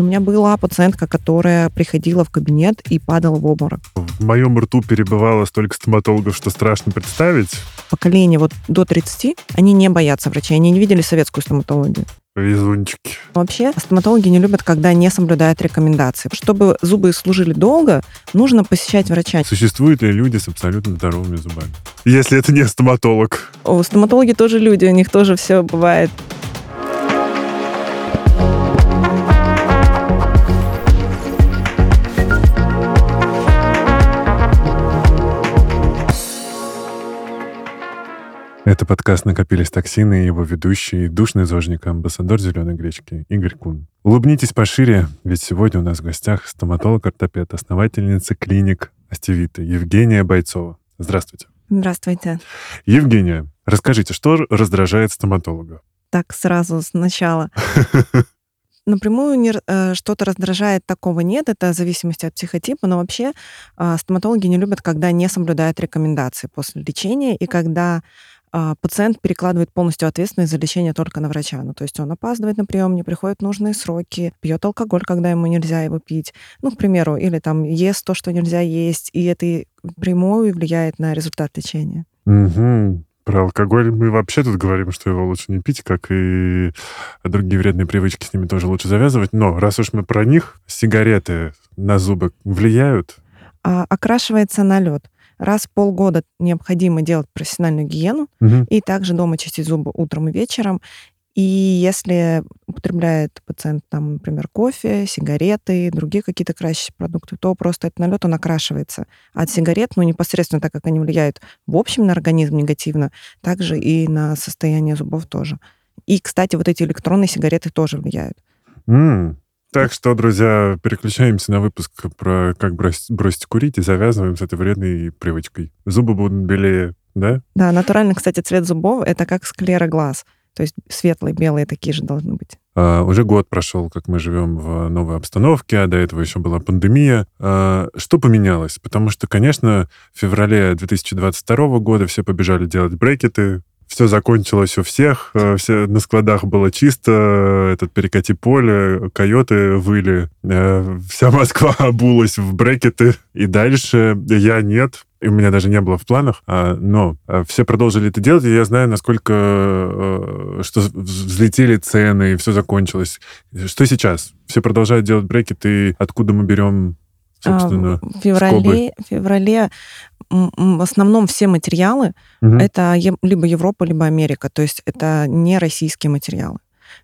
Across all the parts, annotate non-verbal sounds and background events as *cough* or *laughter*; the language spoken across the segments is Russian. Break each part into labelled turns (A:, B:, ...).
A: И у меня была пациентка, которая приходила в кабинет и падала в обморок.
B: В моем рту перебывало столько стоматологов, что страшно представить.
A: Поколение вот до 30, они не боятся врачей, они не видели советскую стоматологию.
B: Везунчики.
A: Вообще, стоматологи не любят, когда не соблюдают рекомендации. Чтобы зубы служили долго, нужно посещать врача.
B: Существуют ли люди с абсолютно здоровыми зубами? Если это не стоматолог.
A: О, стоматологи тоже люди, у них тоже все бывает.
B: Это подкаст «Накопились токсины» и его ведущий, душный зожник, амбассадор «Зеленой гречки» Игорь Кун. Улыбнитесь пошире, ведь сегодня у нас в гостях стоматолог-ортопед, основательница клиник Остевита Евгения Бойцова. Здравствуйте.
A: Здравствуйте.
B: Евгения, расскажите, что раздражает стоматолога?
A: Так, сразу сначала. *laughs* Напрямую не, э, что-то раздражает, такого нет, это в зависимости от психотипа, но вообще э, стоматологи не любят, когда не соблюдают рекомендации после лечения и когда а, пациент перекладывает полностью ответственность за лечение только на врача. Ну, то есть он опаздывает на прием, не приходит в нужные сроки, пьет алкоголь, когда ему нельзя его пить. Ну, к примеру, или там ест то, что нельзя есть, и это прямую влияет на результат лечения.
B: Угу. Про алкоголь мы вообще тут говорим, что его лучше не пить, как и другие вредные привычки с ними тоже лучше завязывать. Но раз уж мы про них, сигареты на зубы влияют?
A: А, окрашивается на лед. Раз в полгода необходимо делать профессиональную гигиену
B: Угу.
A: и также дома чистить зубы утром и вечером. И если употребляет пациент, там, например, кофе, сигареты, другие какие-то красящие продукты, то просто этот налет, он окрашивается. А от сигарет, ну, непосредственно так как они влияют в общем на организм негативно, также и на состояние зубов тоже. И, кстати, вот эти электронные сигареты тоже влияют.
B: М. Так что, друзья, переключаемся на выпуск про как бросить, бросить курить и завязываем с этой вредной привычкой. Зубы будут белее, да?
A: Да, натуральный, кстати, цвет зубов — это как склера глаз. То есть светлые, белые такие же должны быть.
B: А, уже год прошел, как мы живем в новой обстановке, а до этого еще была пандемия. А, что поменялось? Потому что, конечно, в феврале 2022 года все побежали делать брекеты, все закончилось у всех, э, все на складах было чисто, этот перекати поле, койоты выли, э, вся Москва *laughs* обулась в брекеты, и дальше я нет, и у меня даже не было в планах, а, но а, все продолжили это делать, и я знаю, насколько э, что взлетели цены, и все закончилось. Что сейчас? Все продолжают делать брекеты, откуда мы берем собственно,
A: А, В феврале, в феврале в основном все материалы
B: Мгм.
A: это либо Европа, либо Америка. То есть это не российские материалы,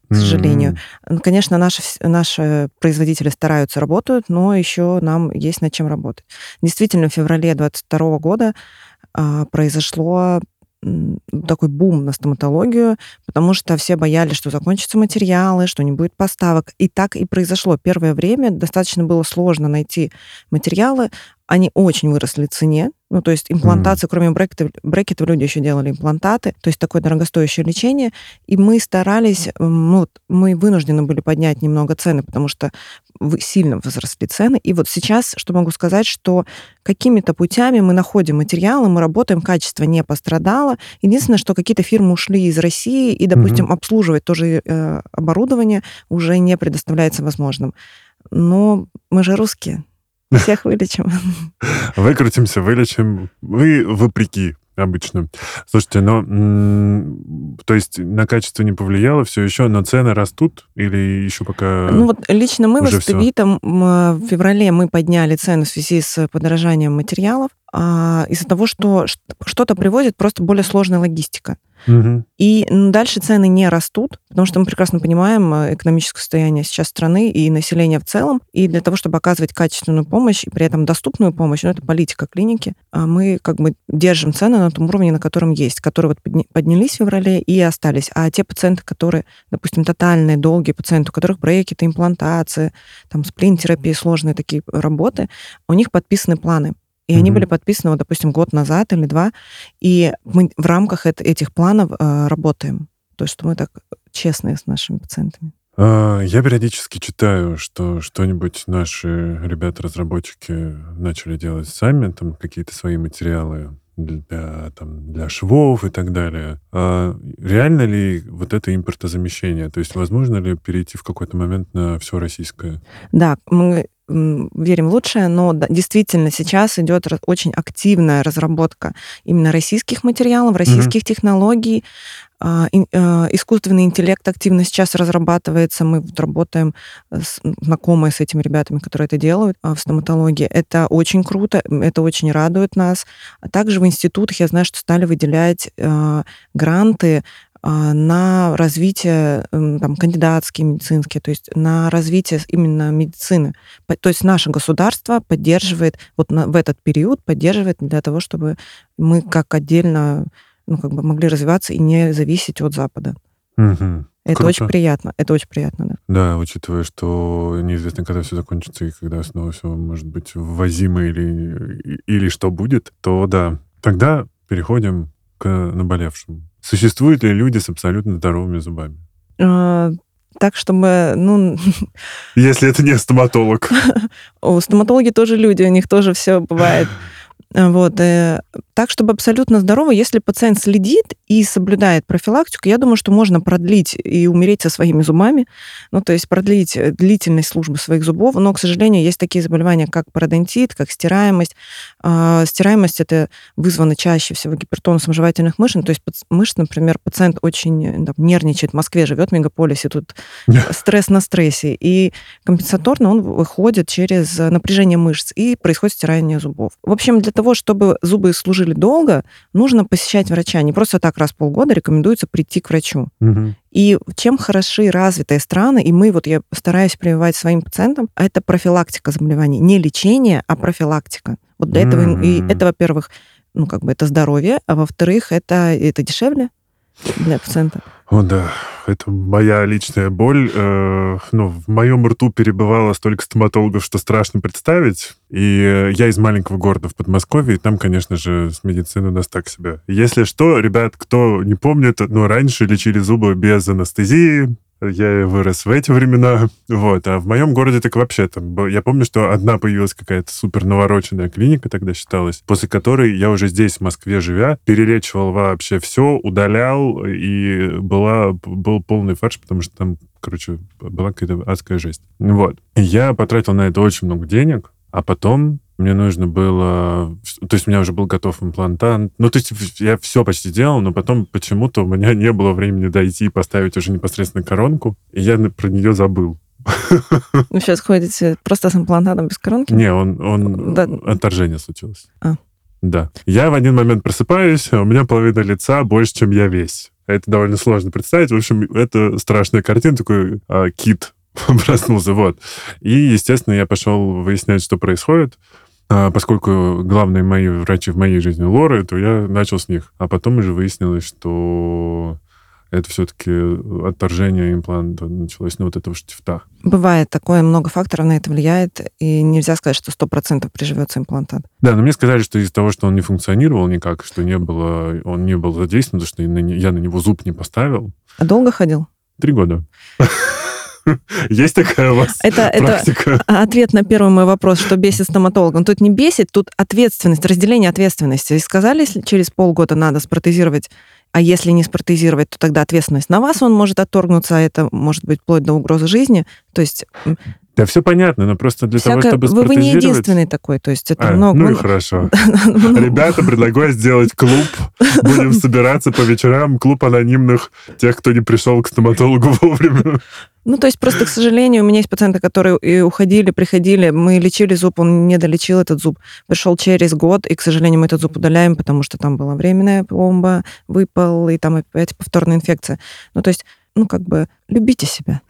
A: к сожалению. Ну, Конечно, наши, наши производители стараются, работают, но еще нам есть над чем работать. Действительно, в феврале 2022 года а, произошло такой бум на стоматологию, потому что все боялись, что закончатся материалы, что не будет поставок. И так и произошло. Первое время достаточно было сложно найти материалы. Они очень выросли в цене. Ну, то есть имплантации, кроме брекетов, брекетов, люди еще делали имплантаты, то есть такое дорогостоящее лечение. И мы старались, м, ну, мы вынуждены были поднять немного цены, потому что сильно возросли цены. И вот сейчас, что могу сказать, что какими-то путями мы находим материалы, мы работаем, качество не пострадало. Единственное, что какие-то фирмы ушли из России, и, допустим, обслуживать тоже э, оборудование уже не предоставляется возможным. Но мы же русские. Всех вылечим. *laughs*
B: Выкрутимся, вылечим. Вы вопреки обычно. Слушайте, но то есть на качество не повлияло все еще, но цены растут или еще пока...
A: Ну вот лично мы в. Астебитом в феврале мы подняли цены в связи с подорожанием материалов а, из-за того, что что-то привозит просто более сложная логистика.
B: Мгм.
A: И м, дальше цены не растут, потому что мы прекрасно понимаем э, экономическое состояние сейчас страны и населения в целом. И для того, чтобы оказывать качественную помощь и при этом доступную помощь, ну, это политика клиники, а мы как бы держим цены на том уровне, на котором есть, которые вот подня- поднялись в феврале и остались. А те пациенты, которые, допустим, тотальные, долгие пациенты, у которых брекеты, имплантации, там, сплин-терапии, сложные такие работы, у них подписаны планы. И они
B: Мгм.
A: были подписаны, вот, допустим, год назад или два. И мы в рамках эт- этих планов э, работаем. То есть что мы так честные с нашими пациентами.
B: А, Я периодически читаю, что что-нибудь наши ребята-разработчики начали делать сами, там какие-то свои материалы. для, там, для швов и так далее. А реально ли вот это импортозамещение? То есть возможно ли перейти в какой-то момент на все российское?
A: Да, мы верим в лучшее, но действительно сейчас идет очень активная разработка именно российских материалов, российских mm-hmm. технологий. А, а, искусственный интеллект активно сейчас разрабатывается. Мы вот работаем с, знакомые с этими ребятами, которые это делают а, в стоматологии. Это очень круто, это очень радует нас. Также в институтах я знаю, что стали выделять гранты на развитие там, кандидатские медицинские, то есть на развитие именно медицины. То есть наше государство поддерживает, вот на, в этот период поддерживает для того, чтобы мы как отдельно ну, как бы могли развиваться и не зависеть от Запада.
B: Угу.
A: Это Круто. очень приятно. Это очень приятно, да.
B: Да, учитывая, что неизвестно, когда все закончится и когда снова все может быть ввозимо или, или что будет, то да. Тогда переходим к наболевшему. Существуют ли люди с абсолютно здоровыми зубами?
A: А, так, чтобы, ну...
B: Если это не стоматолог. *laughs*
A: У стоматологи тоже люди, у них тоже все бывает. *laughs* Вот. Э, так, чтобы абсолютно здорово, если пациент следит и соблюдает профилактику, я думаю, что можно продлить и умереть со своими зубами, ну, то есть продлить э, длительность службы своих зубов, но, к сожалению, есть такие заболевания, как пародонтит, как стираемость. А, стираемость это вызвано чаще всего гипертонусом жевательных мышц, ну, то есть мышц, например, пациент очень э, там, нервничает, в Москве живет, в мегаполисе, тут стресс на стрессе, и компенсаторно он выходит через напряжение мышц, и происходит стирание зубов. В общем, для того, чтобы зубы служили долго, нужно посещать врача. Не просто так раз в полгода рекомендуется прийти к врачу.
B: Угу.
A: И чем хороши развитые страны, и мы, вот я стараюсь прививать своим пациентам, это профилактика заболеваний. Не лечение, а профилактика. Вот для этого, и это, во-первых, ну, как бы это здоровье, а во-вторых, это, это дешевле для пациента.
B: О, да, это моя личная боль. Э, ну, в моем рту перебывало столько стоматологов, что страшно представить. И э, я из маленького города в Подмосковье, и там, конечно же, с медициной у нас так себе. Если что, ребят, кто не помнит, ну, раньше лечили зубы без анестезии, я вырос в эти времена, вот. А в моем городе так вообще там... Я помню, что одна появилась какая-то супер навороченная клиника тогда считалась, после которой я уже здесь, в Москве живя, перелечивал вообще все, удалял, и была, был полный фарш, потому что там, короче, была какая-то адская жесть. Вот. Я потратил на это очень много денег, а потом мне нужно было... То есть у меня уже был готов имплантант. Ну, то есть я все почти делал, но потом почему-то у меня *laughs* не было времени дойти и поставить уже непосредственно коронку, и я про нее забыл. *laughs*
A: Вы сейчас ходите просто с имплантатом без коронки?
B: Не, он, он да. отторжение случилось.
A: А.
B: Да. Я в один момент просыпаюсь, а у меня половина лица больше, чем я весь. Это довольно сложно представить. В общем, это страшная картина, такой а, кит *laughs* проснулся, вот. И, естественно, я пошел выяснять, что происходит. А, поскольку главные мои врачи в моей жизни лоры, то я начал с них. А потом уже выяснилось, что это все-таки отторжение импланта началось, ну, вот этого штифта.
A: Бывает такое, много факторов на это влияет, и нельзя сказать, что сто процентов приживется имплантат.
B: Да, но мне сказали, что из-за того, что он не функционировал никак, что не было, он не был задействован, что я на него зуб не поставил.
A: А долго ходил?
B: Три года. *laughs* *laughs* Есть такая у вас
A: это, практика? Это ответ на первый мой вопрос, что бесит стоматологом. Тут не бесит, тут ответственность, разделение ответственности. И сказали, если через полгода надо спротезировать, а если не спротезировать, то тогда ответственность на вас, он может отторгнуться, а это может быть вплоть до угрозы жизни. То есть
B: да, все понятно, но просто для Всякое... того, чтобы
A: вы, вы не единственный такой, то есть это а, много...
B: Ну и хорошо. *laughs* Ребята, предлагаю сделать клуб. Будем собираться по вечерам. Клуб анонимных тех, кто не пришел к стоматологу вовремя.
A: Ну, то есть просто, к сожалению, у меня есть пациенты, которые и уходили, приходили, мы лечили зуб, он не долечил этот зуб, пришел через год, и, к сожалению, мы этот зуб удаляем, потому что там была временная пломба, выпал, и там опять повторная инфекция. Ну, то есть ну, как бы, любите себя.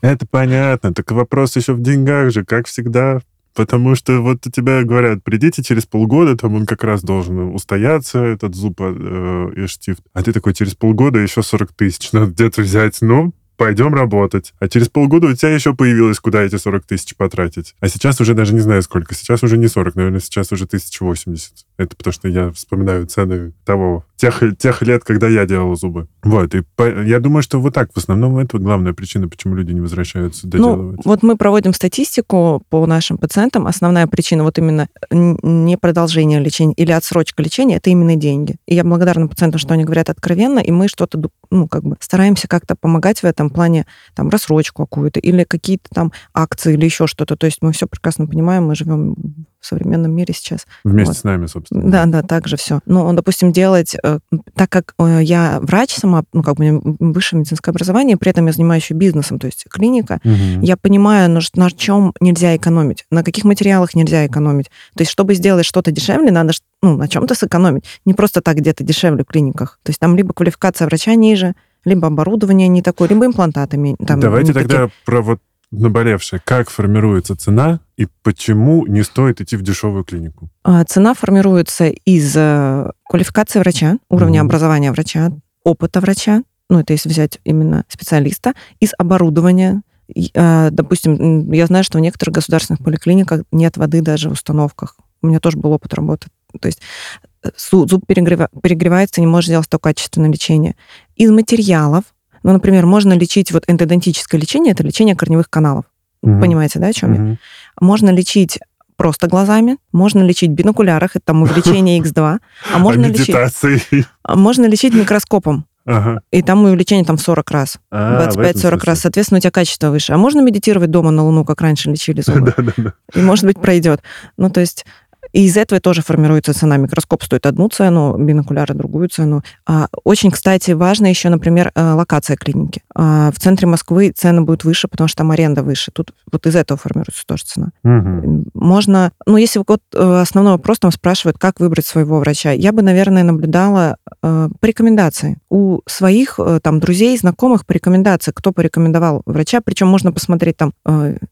B: Это понятно. Так вопрос еще в деньгах же, как всегда. Потому что вот у тебя говорят, придите через полгода, там он как раз должен устояться, этот зуб э, и штифт. А ты такой, через полгода еще 40 тысяч надо где-то взять. Ну, пойдем работать. А через полгода у тебя еще появилось, куда эти 40 тысяч потратить. А сейчас уже даже не знаю сколько. Сейчас уже не 40, наверное, сейчас уже 1080. Это потому что я вспоминаю цены того, тех, тех лет, когда я делал зубы. Вот, и по, я думаю, что вот так в основном это главная причина, почему люди не возвращаются доделывать.
A: Ну, вот мы проводим статистику по нашим пациентам. Основная причина вот именно не продолжение лечения или отсрочка лечения, это именно деньги. И я благодарна пациентам, что они говорят откровенно, и мы что-то, ну, как бы стараемся как-то помогать в этом плане, там, рассрочку какую-то или какие-то там акции или еще что-то. То есть мы все прекрасно понимаем, мы живем в современном мире сейчас.
B: Вместе вот. с нами, собственно.
A: Да, да, так же все. Но, допустим, делать, э, так как э, я врач сама, ну, как бы высшее медицинское образование, при этом я занимаюсь еще бизнесом, то есть клиника, угу. я понимаю, на, на чем нельзя экономить, на каких материалах нельзя экономить. То есть, чтобы сделать что-то дешевле, надо ну, на чем-то сэкономить. Не просто так где-то дешевле в клиниках. То есть там либо квалификация врача ниже, либо оборудование не такое, либо имплантатами.
B: Там, Давайте тогда такие. про вот наболевшее. Как формируется цена и почему не стоит идти в дешевую клинику?
A: А, цена формируется из э, квалификации врача, уровня mm образования врача, опыта врача, ну, это если взять именно специалиста, из оборудования. А, допустим, я знаю, что в некоторых государственных поликлиниках нет воды даже в установках. У меня тоже был опыт работы. То есть э, зуб перегревается, не может сделать то качественное лечение. Из материалов, ну, например, можно лечить вот эндодонтическое лечение, это лечение корневых каналов. Угу. Понимаете, да, о чем угу. я? Можно лечить просто глазами, можно лечить в бинокулярах, это там увеличение X2, а можно а лечить... А можно лечить микроскопом. Ага. И там увеличение там в 40 раз, а, 25-40 раз. Соответственно, у тебя качество выше. А можно медитировать дома на Луну, как раньше лечили зубы? Да, да, да. И, может быть, пройдет. Ну, то есть и из этого тоже формируется цена. Микроскоп стоит одну цену, бинокуляры другую цену. А, очень, кстати, важно еще, например, э, локация клиники. А, в центре Москвы цены будут выше, потому что там аренда выше. Тут вот из этого формируется тоже цена. Угу. Можно, ну, если вот э, основной вопрос там спрашивают, как выбрать своего врача, я бы, наверное, наблюдала э, по рекомендации. У своих там друзей, знакомых по рекомендации, кто порекомендовал врача, причем можно посмотреть там,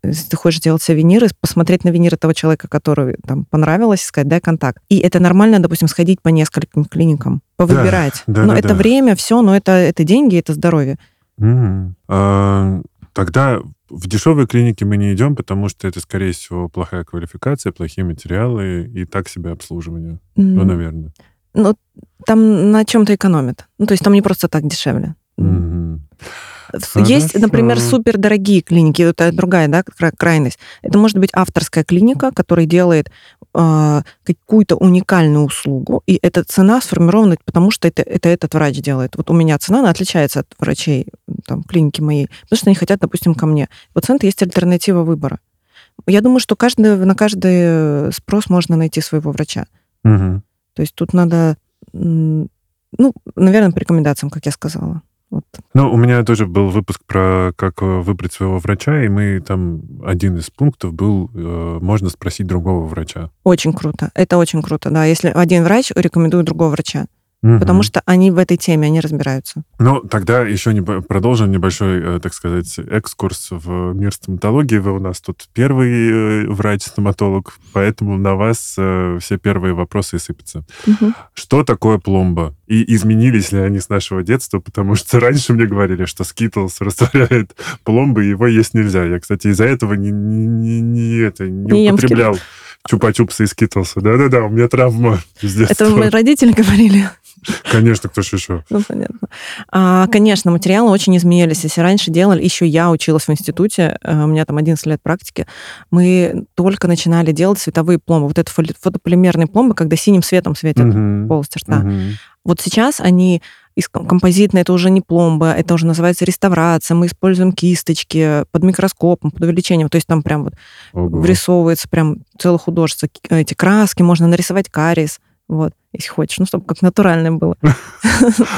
A: если ты хочешь делать себе виниры, посмотреть на виниры того человека, который там понравился, понравилось, сказать, дай контакт. И это нормально, допустим, сходить по нескольким клиникам, повыбирать. Да, да, но да, это да. время, все, но это, это деньги, это здоровье.
B: Угу. А, тогда в дешевые клиники мы не идем, потому что это, скорее всего, плохая квалификация, плохие материалы и так себе обслуживание. Mm. Ну, наверное.
A: Ну, там на чем-то экономят. Ну, то есть там не просто так дешевле. Mm-hmm. Есть, например, супердорогие клиники, это другая да, крайность. Это может быть авторская клиника, которая делает э, какую-то уникальную услугу, и эта цена сформирована, потому что это, это этот врач делает. Вот у меня цена, она отличается от врачей там, клиники моей, потому что они хотят, допустим, ко мне. У пациента есть альтернатива выбора. Я думаю, что каждый, на каждый спрос можно найти своего врача. Угу. То есть тут надо, ну, наверное, по рекомендациям, как я сказала.
B: Вот. Ну, у меня тоже был выпуск про как э, выбрать своего врача, и мы там один из пунктов был, э, можно спросить другого врача.
A: Очень круто. Это очень круто, да. Если один врач рекомендует другого врача. Угу. Потому что они в этой теме, они разбираются.
B: Ну, тогда еще не, продолжим небольшой, э, так сказать, экскурс в мир стоматологии. Вы у нас тут первый э, врач-стоматолог, поэтому на вас э, все первые вопросы сыпятся. Угу. Что такое пломба? И изменились ли они с нашего детства? Потому что раньше мне говорили, что скитлс растворяет пломбы, и его есть нельзя. Я, кстати, из-за этого не, не, не, это, не, не употреблял чупа-чупсы и скитлсы. Да-да-да, у меня травма.
A: Это мои родители говорили?
B: Конечно, кто же еще?
A: Ну, понятно. А, конечно, материалы очень изменились. Если раньше делали, еще я училась в институте, э, у меня там 11 лет практики, мы только начинали делать световые пломбы. Вот это фотополимерные пломбы, когда синим светом светят угу. полость рта. Угу. Вот сейчас они из композитной, это уже не пломба, это уже называется реставрация. Мы используем кисточки под микроскопом, под увеличением. То есть там прям вот Ого. врисовывается прям целое художество. Эти краски, можно нарисовать кариес. Вот, если хочешь, ну, чтобы как натуральное было. *laughs*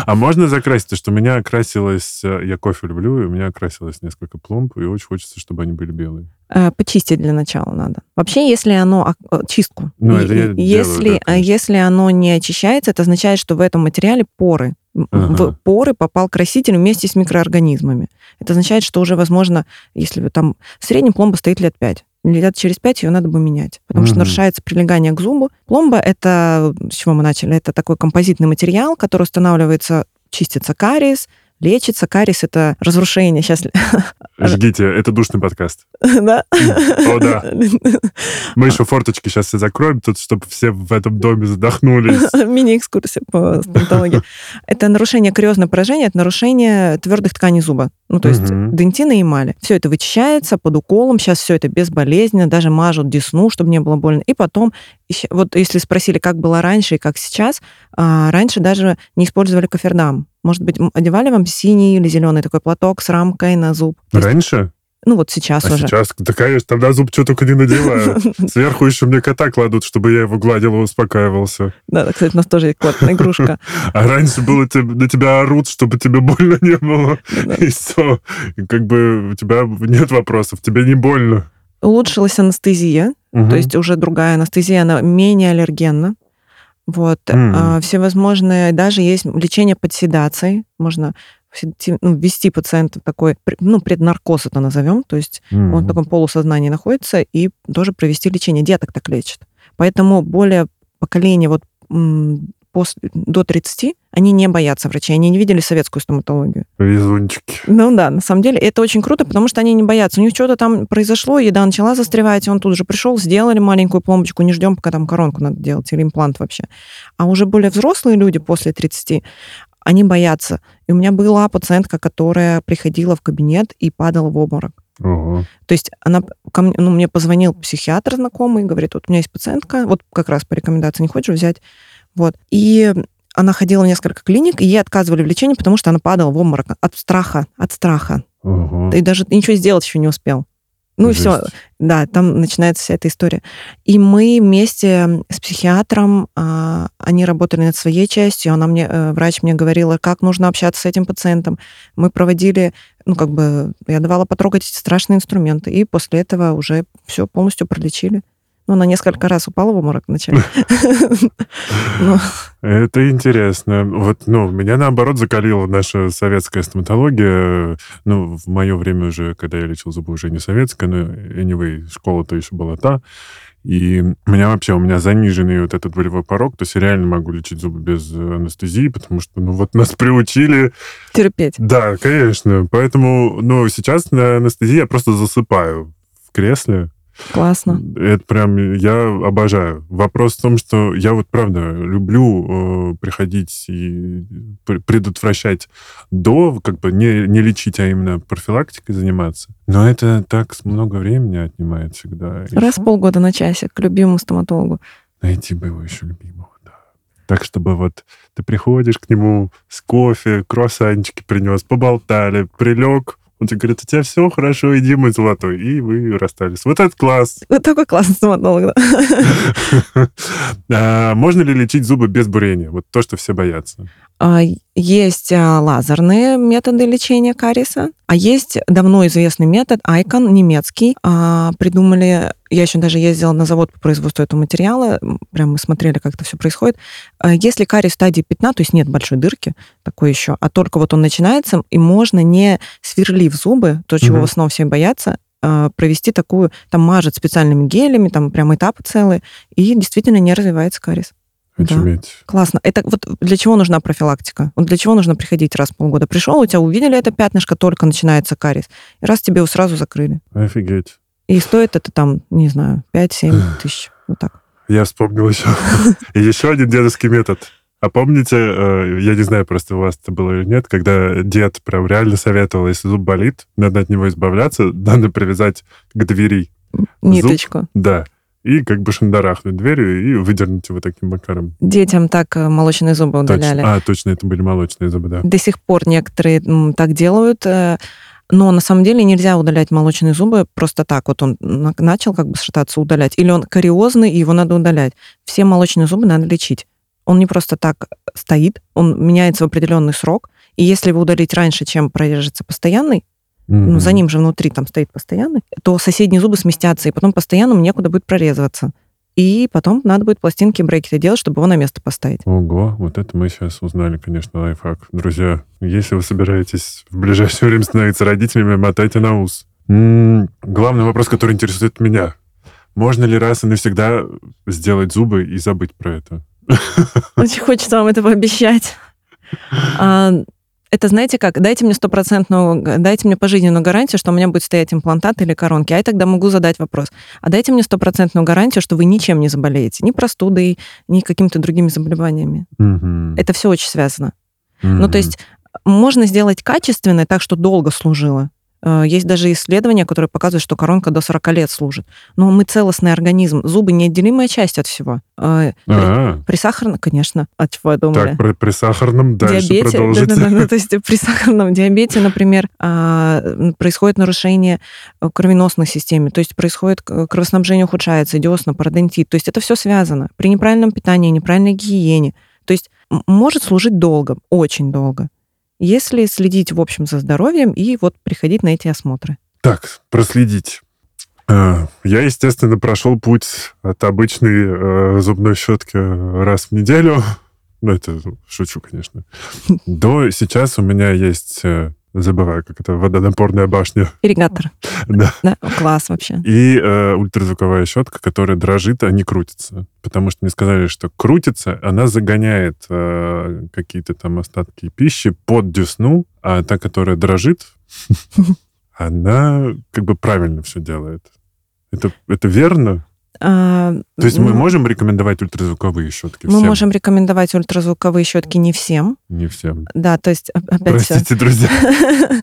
B: А можно закрасить? то что у меня окрасилось... Э, я кофе люблю, и у меня окрасилось несколько пломб, и очень хочется, чтобы они были белые.
A: Э, почистить для начала надо. Вообще, если оно... Э, чистку. Ну, это я если, делаю, да, если оно не очищается, это означает, что в этом материале поры. Ага. В поры попал краситель вместе с микроорганизмами. Это означает, что уже, возможно, если там... В среднем пломба стоит лет 5 лет через пять ее надо бы менять, потому mm-hmm. что нарушается прилегание к зубу. Пломба это, с чего мы начали, это такой композитный материал, который устанавливается, чистится кариес, лечится. Кариес — это разрушение. Сейчас... *laughs*
B: Жгите, это душный подкаст. *laughs*
A: Да?
B: О, да. *laughs* Мы еще форточки сейчас все закроем, тут, чтобы все в этом доме задохнулись.
A: Мини-экскурсия по стоматологии. Это нарушение кариозного поражения, это нарушение твердых тканей зуба. Ну, то есть дентина и эмали. Все это вычищается под уколом, сейчас все это безболезненно, даже мажут десну, чтобы не было больно. И потом, вот если спросили, как было раньше и как сейчас, а, раньше даже не использовали кофердам. Может быть, одевали вам синий или зеленый такой платок с рамкой на зуб.
B: Раньше?
A: ну, вот сейчас
B: А
A: уже.
B: сейчас, да, конечно, тогда зуб что только не надевают. *laughs* Сверху еще мне кота кладут, чтобы я его гладил и успокаивался.
A: Да, кстати, у нас тоже есть классная игрушка. *laughs*
B: А раньше было на тебя орут, чтобы тебе больно не было. И все. Как бы у тебя нет вопросов, тебе не больно.
A: Улучшилась анестезия. То есть уже другая анестезия, она менее аллергенна. Вот. А, Всевозможные, даже есть лечение под седацией. Можно ну, ввести пациента в такой, ну, преднаркоз это назовем, то есть он в таком полусознании находится, и тоже провести лечение. Деток так лечат. Поэтому более поколение вот после, до 30, они не боятся врачей, они не видели советскую стоматологию.
B: Везунчики.
A: Ну да, на самом деле это очень круто, потому что они не боятся. У них что-то там произошло, еда начала застревать, и он тут же пришел, сделали маленькую пломбочку, не ждем, пока там коронку надо делать или имплант вообще. А уже более взрослые люди после 30, они боятся. И у меня была пациентка, которая приходила в кабинет и падала в обморок.
B: Ого.
A: То есть она ко мне, ну, мне позвонил психиатр знакомый, говорит, вот у меня есть пациентка, вот как раз по рекомендации не хочешь взять. Вот. И она ходила в несколько клиник, и ей отказывали в лечении, потому что она падала в обморок от страха, от страха.
B: Ого.
A: И даже ничего сделать еще не успел. Ну и все, да, там начинается вся эта история. И мы вместе с психиатром, а, они работали над своей частью, она мне, э, врач мне говорила, как нужно общаться с этим пациентом. Мы проводили, ну как бы, я давала потрогать эти страшные инструменты, и после этого уже все полностью пролечили. Ну, она несколько раз упала в обморок вначале. *laughs*
B: Это интересно. Вот, ну, меня наоборот закалила наша советская стоматология. Ну, в мое время уже, когда я лечил зубы, уже не советская, но anyway, школа-то еще была та. И у меня вообще, у меня заниженный вот этот болевой порог, то есть я реально могу лечить зубы без анестезии, потому что, ну, вот нас приучили.
A: терпеть.
B: Да, конечно. Поэтому, ну, сейчас на анестезии я просто засыпаю в кресле.
A: Классно.
B: Это прям я обожаю. Вопрос в том, что я вот правда люблю э, приходить и пр- предотвращать до, как бы не, не лечить, а именно профилактикой заниматься. Но это так много времени отнимает всегда.
A: Раз в полгода на часик к любимому стоматологу.
B: Найти бы его еще любимого, да. Так, чтобы вот ты приходишь к нему с кофе, круассанчики принес, поболтали, прилег, он тебе говорит, у тебя все хорошо, иди мой золотой. И вы расстались. Вот этот класс. *laughs*
A: Вот такой классный стоматолог, да. *laughs*
B: А, Можно ли лечить зубы без бурения? Вот то, что все боятся.
A: А, Есть а, лазерные методы лечения кариеса, а есть давно известный метод Айкон, немецкий. А, Придумали, я еще даже ездила на завод по производству этого материала, прям мы смотрели, как это все происходит. Если кариес в стадии пятна, то есть нет большой дырки такой еще, а только вот он начинается, и можно не сверлив зубы, то, чего
B: Мгм.
A: в основном все боятся, провести такую, там мажет специальными гелями, там прям этапы целые, и действительно не развивается кариес. Да.
B: Очуметь.
A: Классно. Это вот для чего нужна профилактика? Вот для чего нужно приходить раз в полгода? Пришел, у тебя увидели это пятнышко, только начинается кариес. И раз тебе его сразу закрыли.
B: Офигеть.
A: И стоит это там, не знаю, 5-7 тысяч. Вот так.
B: Я вспомнил еще. *laughs* Еще один дедовский метод. А помните, э, я не знаю, просто у вас это было или нет, когда дед прям реально советовал, если зуб болит, надо от него избавляться, надо привязать к двери.
A: Ниточку.
B: Да. И как бы шандарахнуть дверью и выдернуть его таким макаром.
A: Детям так э, молочные зубы удаляли.
B: Точно. А, точно, это были молочные зубы, да.
A: До сих пор некоторые так делают. э, Но на самом деле нельзя удалять молочные зубы просто так. Вот он на- начал как бы шататься, удалять. Или он кариозный, и его надо удалять. Все молочные зубы надо лечить. Он не просто так стоит, он меняется в определенный срок. И если его удалить раньше, чем прорежется постоянный, ну,
B: Мгм.
A: за ним же внутри там стоит постоянный, то соседние зубы сместятся, и потом постоянному некуда будет прорезываться. И потом надо будет пластинки брекеты делать, чтобы его на место поставить.
B: Ого, вот это мы сейчас узнали, конечно, лайфхак. Друзья, если вы собираетесь в ближайшее время становиться родителями, мотайте на ус. М, Главный вопрос, который интересует меня. Можно ли раз и навсегда сделать зубы и забыть про это?
A: Очень хочется вам это пообещать. А, Это знаете как? Дайте мне стопроцентную, дайте мне пожизненную гарантию, что у меня будет стоять имплантат или коронки. А я тогда могу задать вопрос. А дайте мне стопроцентную гарантию, что вы ничем не заболеете. Ни простудой, ни какими-то другими заболеваниями.
B: Мгм.
A: Это все очень связано. Ну, то есть можно сделать качественно так, что долго служило. Э, Есть даже исследования, которые показывают, что коронка до 40 лет служит. Но мы целостный организм. Зубы неотделимая часть от всего. Э, При,
B: А,
A: при сахарном, конечно, от чего я думала.
B: так, при, при сахарном дальше
A: диабете,
B: продолжите.
A: ну, *laughs* то есть при сахарном диабете, например, а, происходит нарушение э, кровеносной системы, то есть происходит кровоснабжение ухудшается, десна, пародонтит, то есть это все связано. При неправильном питании, неправильной гигиене, то есть может служить долго, очень долго, если следить, в общем, за здоровьем и вот приходить на эти осмотры.
B: Так, проследить. Э, Я, естественно, прошел путь от обычной э, зубной щетки раз в неделю. *laughs* Ну, это шучу, конечно. *laughs* До сейчас у меня есть, э, забываю, как это, водонапорная башня.
A: Ирригатор, *laughs*
B: Да.
A: да, класс вообще.
B: И э, ультразвуковая щетка, которая дрожит, а не крутится. Потому что мне сказали, что крутится, она загоняет э, какие-то там остатки пищи под десну, а та, которая дрожит, *laughs* она как бы правильно все делает. Это, это верно?
A: А,
B: То есть мы
A: ну,
B: можем рекомендовать ультразвуковые щетки
A: мы
B: всем?
A: можем рекомендовать ультразвуковые щетки не всем,
B: Не всем.
A: да, то есть оп- опять.
B: Простите, друзья. *laughs*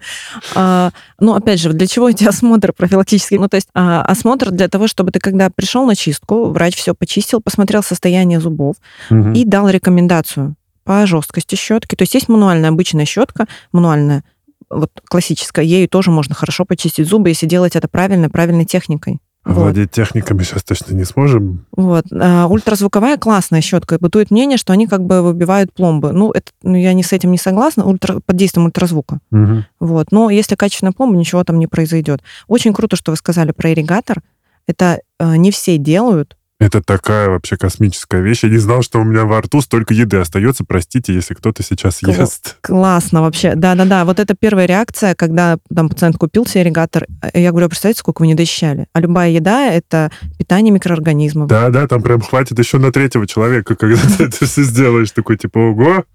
A: А, Ну, опять же, для чего эти осмотры профилактические? Ну, то есть а, осмотр для того, чтобы ты, когда пришел на чистку, врач все почистил, посмотрел состояние зубов и дал рекомендацию по жесткости щетки. То есть есть мануальная обычная щетка, мануальная, вот классическая, ею тоже можно хорошо почистить зубы, если делать это правильно, правильной техникой. Вот.
B: Владеть техниками сейчас точно не сможем.
A: Вот. А, ультразвуковая классная щетка. И бытует мнение, что они как бы выбивают пломбы. Ну, это, ну, я не с этим не согласна, ультра, под действием ультразвука.
B: Мгм.
A: Вот. Но если качественная пломба, ничего там не произойдет. Очень круто, что вы сказали про ирригатор. Это э, не все делают.
B: Это такая вообще космическая вещь. Я не знал, что у меня во рту столько еды остается. Простите, если кто-то сейчас
A: Кого-
B: ест.
A: Классно вообще. Да-да-да. Вот это первая реакция, когда там пациент купил себе ирригатор. Я говорю, представляете, сколько вы не досчитали? А любая еда — это питание микроорганизмов.
B: Да, да, там прям хватит еще на третьего человека, когда ты это все сделаешь. Такой, типа, ого.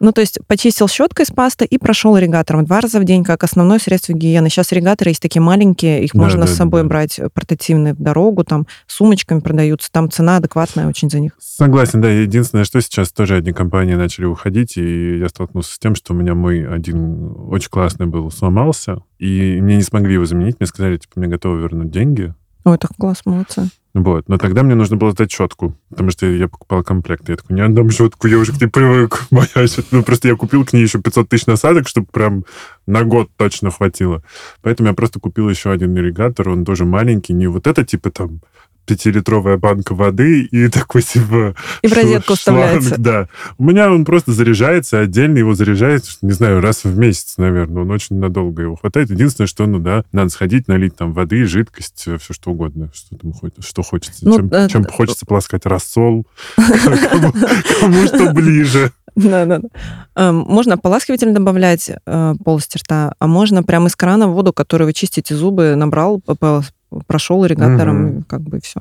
A: Ну, то есть почистил щеткой с пастой и прошел ирригатором два раза в день, как основное средство гигиены. Сейчас ирригаторы есть такие маленькие, их
B: Да,
A: можно
B: да,
A: с собой
B: да.
A: брать э, портативные в дорогу, там сумочками продаются, там цена адекватная очень за них.
B: Согласен, да. Единственное, что сейчас тоже одни компании начали уходить, и я столкнулся с тем, что у меня мой один очень классный был сломался, и мне не смогли его заменить. Мне сказали, типа, мне готовы вернуть деньги.
A: Ой, так класс, молодцы.
B: Вот. Но тогда мне нужно было сдать щетку, потому что я покупал комплект. Я такой, не отдам щетку, я уже к ней привык. *laughs* Щетка. Ну, просто я купил к ней еще 500 тысяч насадок, чтобы прям на год точно хватило. Поэтому я просто купил еще один ирригатор, он тоже маленький, не вот это типа там пятилитровая банка воды и *laughs* такой типа...
A: И в розетку вставляется.
B: Да. У меня он просто заряжается, отдельно его заряжает, не знаю, раз в месяц, наверное. Он очень надолго его хватает. Единственное, что, ну да, надо сходить, налить там воды, жидкость, все что угодно, что там что хочется.
A: Ну,
B: чем,
A: э,
B: чем хочется полоскать рассол, *laughs* кому, что ближе.
A: Да-да-да. Эм, Можно ополаскиватель добавлять э, полость рта, а можно прямо из крана воду, которую вы чистите зубы, набрал, прошел ирригатором, и как бы все.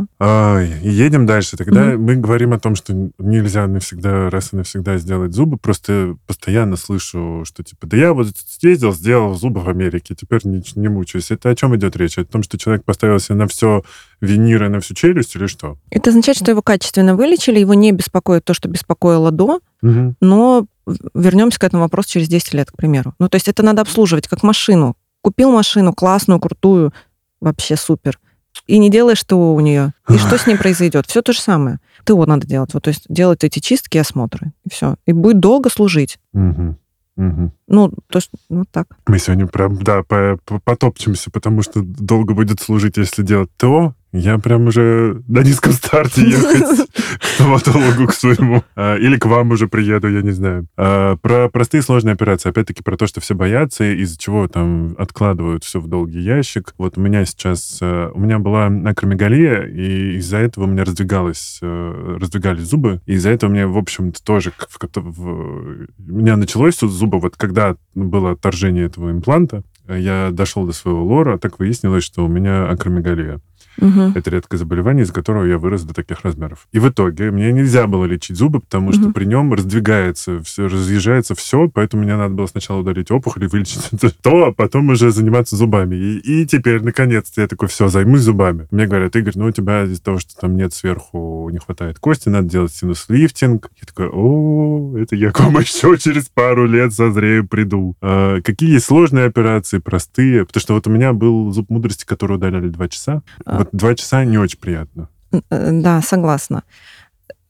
B: И едем дальше. Тогда
A: Мгм.
B: мы говорим о том, что нельзя навсегда, раз и навсегда сделать зубы. Просто постоянно слышу, что типа, да я вот съездил, сделал зубы в Америке, теперь не, не мучаюсь. Это о чем идет речь? О том, что человек поставил себе на все виниры, на всю челюсть или что?
A: Это означает, что его качественно вылечили, его не беспокоит то, что беспокоило до,
B: Мгм.
A: но вернемся к этому вопросу через 10 лет, к примеру. Ну, то есть это надо обслуживать как машину. Купил машину классную, крутую, вообще супер. И не делаешь ТО у нее. И что с ней *laughs* произойдет? Все то же самое. ТО надо делать. Вот, то есть делать эти чистки и осмотры. И все. И будет долго служить.
B: Мгм. Мгм.
A: Ну, то есть, вот так.
B: Мы сегодня прям, да, по- по- потопчемся, потому что долго будет служить, если делать то. Я прям уже на низком старте ехать *laughs* к стоматологу к своему. А, Или к вам уже приеду, я не знаю. А, Про простые сложные операции. Опять-таки про то, что все боятся, из-за чего там откладывают все в долгий ящик. Вот у меня сейчас... э, У меня была акромегалия, и из-за этого у меня раздвигалось, э, раздвигались зубы. И из-за этого у меня, в общем-то, тоже... в в- У меня началось тут зубы, вот когда было отторжение этого импланта, я дошел до своего лора, так выяснилось, что у меня акромегалия. Угу. Это редкое заболевание, из-за которого я вырос до таких размеров. И в итоге мне нельзя было лечить зубы, потому что угу. при нем раздвигается, все, разъезжается все, поэтому мне надо было сначала удалить опухоль и вылечить *laughs* то, а потом уже заниматься зубами. И, и теперь, наконец-то, я такой, все, займусь зубами. Мне говорят, Игорь, ну у тебя из-за того, что там нет сверху, не хватает кости, надо делать синус-лифтинг. Я такой, о, это я к вам *laughs* еще через пару лет созрею, приду. А, какие сложные операции, простые? Потому что вот у меня был зуб мудрости, который удаляли два часа. А. Вот два часа не очень приятно.
A: Э, да, согласна.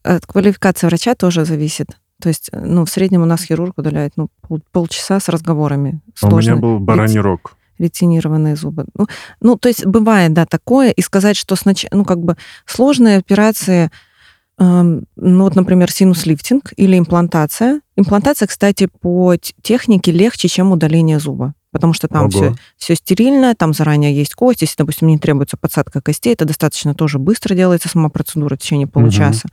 A: От квалификации врача тоже зависит. То есть, ну, в среднем у нас хирург удаляет ну, пол, полчаса с разговорами.
B: Сложно. А у меня был бараний рог.
A: Ретинированные зубы. Ну, ну, то есть бывает, да, такое. И сказать, что сначала, ну, как бы сложные операции, эм, ну, вот, например, синус-лифтинг или имплантация. Имплантация, кстати, по технике легче, чем удаление зуба потому что там все, все стерильно, там заранее есть кость. Если, допустим, не требуется подсадка костей, это достаточно тоже быстро делается сама процедура в течение получаса.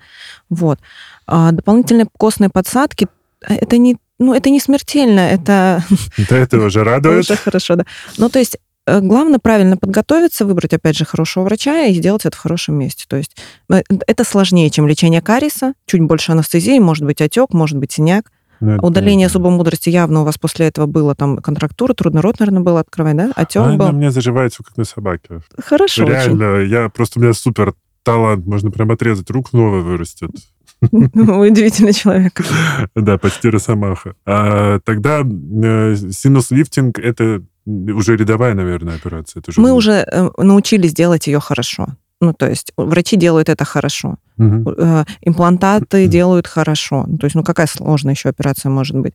A: Угу. Вот. А дополнительные костные подсадки э, это не, ну, это не смертельно, это... *laughs*
B: Да, это уже радует.
A: Это хорошо, да. Ну, то есть э, главное правильно подготовиться, выбрать, опять же, хорошего врача и сделать это в хорошем месте. То есть э, это сложнее, чем лечение кариеса, чуть больше анестезии, может быть отек, может быть синяк. Ну, Удаление зуба мудрости явно у вас после этого было там контрактура, трудно рот, наверное, было открывать, да? Отек а был.
B: у меня заживает как на собаке.
A: Хорошо
B: Реально, очень. я просто, у меня супер талант, можно прям отрезать рук, новый вырастет. *laughs*
A: Удивительный человек.
B: Да, почти росомаха. А, тогда э, синус-лифтинг — это уже рядовая, наверное, операция.
A: Мы уже э, научились делать ее хорошо. Ну, то есть врачи делают это хорошо. Угу. Имплантаты угу. делают хорошо. Ну, то есть, ну, какая сложная еще операция может быть?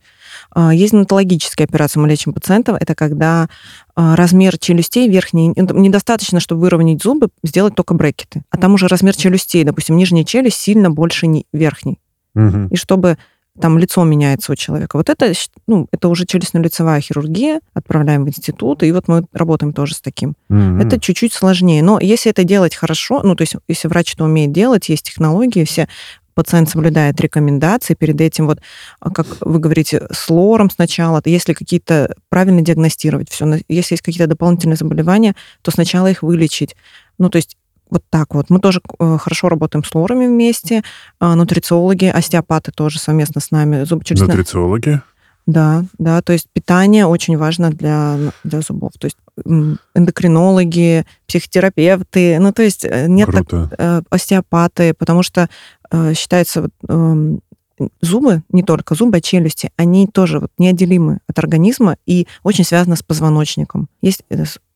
A: А, есть гинекологические операции, мы лечим пациентов. Это когда а, размер челюстей верхний... Недостаточно, чтобы выровнять зубы, сделать только брекеты. А там уже размер челюстей, допустим, нижняя челюсть сильно больше верхней. Угу. И чтобы там лицо меняется у человека. Вот это, ну, это уже челюстно-лицевая хирургия, отправляем в институт, и вот мы работаем тоже с таким. Mm-hmm. Это чуть-чуть сложнее. Но если это делать хорошо, ну, то есть если врач это умеет делать, есть технологии, все пациент соблюдает рекомендации, перед этим вот, а, как вы говорите, с лором сначала, если какие-то правильно диагностировать все, если есть какие-то дополнительные заболевания, то сначала их вылечить. Ну, то есть вот так вот. Мы тоже э, хорошо работаем с лорами вместе, а, нутрициологи, остеопаты тоже совместно с нами.
B: Зубочелюстные... Нутрициологи?
A: Да, да, то есть питание очень важно для, для зубов. То есть эндокринологи, психотерапевты, ну то есть э, нет так, э, остеопаты, потому что считается э, зубы, не только зубы, а челюсти, они тоже вот неотделимы от организма и очень связаны с позвоночником. Есть